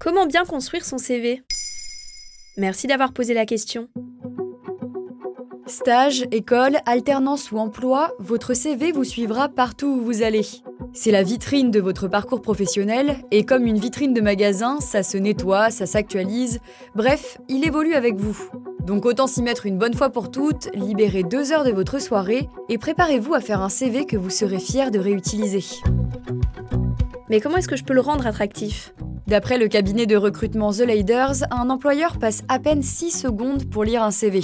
Comment bien construire son CV Merci d'avoir posé la question. Stage, école, alternance ou emploi, votre CV vous suivra partout où vous allez. C'est la vitrine de votre parcours professionnel, et comme une vitrine de magasin, ça se nettoie, ça s'actualise, bref, il évolue avec vous. Donc autant s'y mettre une bonne fois pour toutes, libérez deux heures de votre soirée, et préparez-vous à faire un CV que vous serez fier de réutiliser. Mais comment est-ce que je peux le rendre attractif? D'après le cabinet de recrutement The Leaders, un employeur passe à peine 6 secondes pour lire un CV.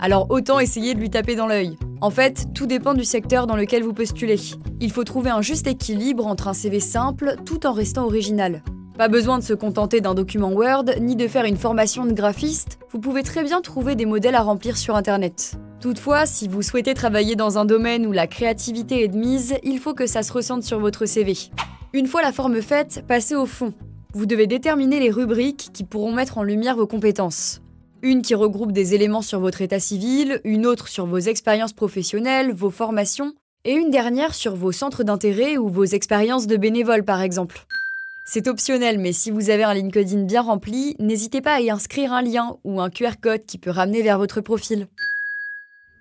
Alors autant essayer de lui taper dans l'œil. En fait, tout dépend du secteur dans lequel vous postulez. Il faut trouver un juste équilibre entre un CV simple tout en restant original. Pas besoin de se contenter d'un document Word, ni de faire une formation de graphiste, vous pouvez très bien trouver des modèles à remplir sur Internet. Toutefois, si vous souhaitez travailler dans un domaine où la créativité est de mise, il faut que ça se ressente sur votre CV. Une fois la forme faite, passez au fond. Vous devez déterminer les rubriques qui pourront mettre en lumière vos compétences. Une qui regroupe des éléments sur votre état civil, une autre sur vos expériences professionnelles, vos formations, et une dernière sur vos centres d'intérêt ou vos expériences de bénévole par exemple. C'est optionnel, mais si vous avez un LinkedIn bien rempli, n'hésitez pas à y inscrire un lien ou un QR code qui peut ramener vers votre profil.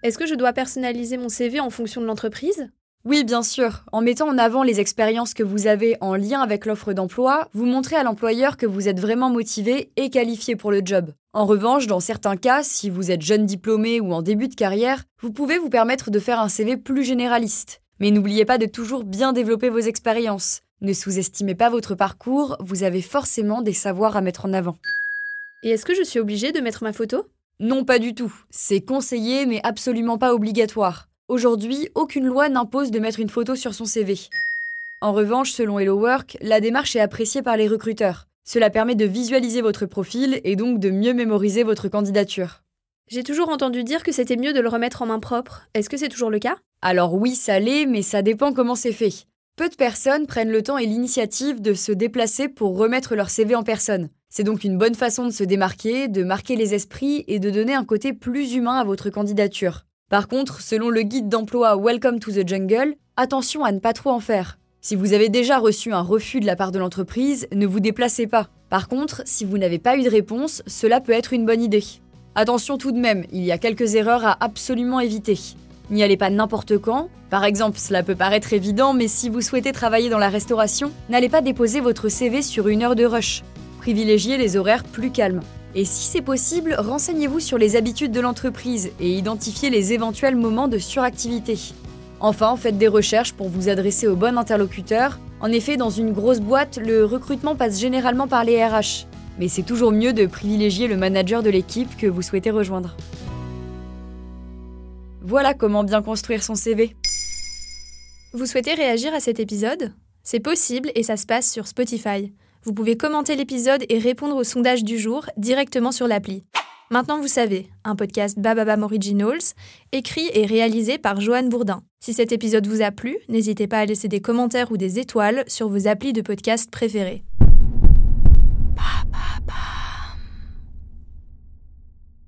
Est-ce que je dois personnaliser mon CV en fonction de l'entreprise? Oui, bien sûr. En mettant en avant les expériences que vous avez en lien avec l'offre d'emploi, vous montrez à l'employeur que vous êtes vraiment motivé et qualifié pour le job. En revanche, dans certains cas, si vous êtes jeune diplômé ou en début de carrière, vous pouvez vous permettre de faire un CV plus généraliste. Mais n'oubliez pas de toujours bien développer vos expériences. Ne sous-estimez pas votre parcours, vous avez forcément des savoirs à mettre en avant. Et est-ce que je suis obligée de mettre ma photo? Non, pas du tout. C'est conseillé mais absolument pas obligatoire. Aujourd'hui, aucune loi n'impose de mettre une photo sur son CV. En revanche, selon Hello Work, la démarche est appréciée par les recruteurs. Cela permet de visualiser votre profil et donc de mieux mémoriser votre candidature. J'ai toujours entendu dire que c'était mieux de le remettre en main propre. Est-ce que c'est toujours le cas? Alors oui, ça l'est, mais ça dépend comment c'est fait. Peu de personnes prennent le temps et l'initiative de se déplacer pour remettre leur CV en personne. C'est donc une bonne façon de se démarquer, de marquer les esprits et de donner un côté plus humain à votre candidature. Par contre, selon le guide d'emploi Welcome to the Jungle, attention à ne pas trop en faire. Si vous avez déjà reçu un refus de la part de l'entreprise, ne vous déplacez pas. Par contre, si vous n'avez pas eu de réponse, cela peut être une bonne idée. Attention tout de même, il y a quelques erreurs à absolument éviter. N'y allez pas n'importe quand. Par exemple, cela peut paraître évident, mais si vous souhaitez travailler dans la restauration, n'allez pas déposer votre CV sur une heure de rush. Privilégiez les horaires plus calmes. Et si c'est possible, renseignez-vous sur les habitudes de l'entreprise et identifiez les éventuels moments de suractivité. Enfin, faites des recherches pour vous adresser au bon interlocuteur. En effet, dans une grosse boîte, le recrutement passe généralement par les RH. Mais c'est toujours mieux de privilégier le manager de l'équipe que vous souhaitez rejoindre. Voilà comment bien construire son CV. Vous souhaitez réagir à cet épisode? C'est possible et ça se passe sur Spotify. Vous pouvez commenter l'épisode et répondre au sondage du jour directement sur l'appli. Maintenant vous savez, un podcast Bababam Originals, écrit et réalisé par Joanne Bourdin. Si cet épisode vous a plu, n'hésitez pas à laisser des commentaires ou des étoiles sur vos applis de podcast préférés.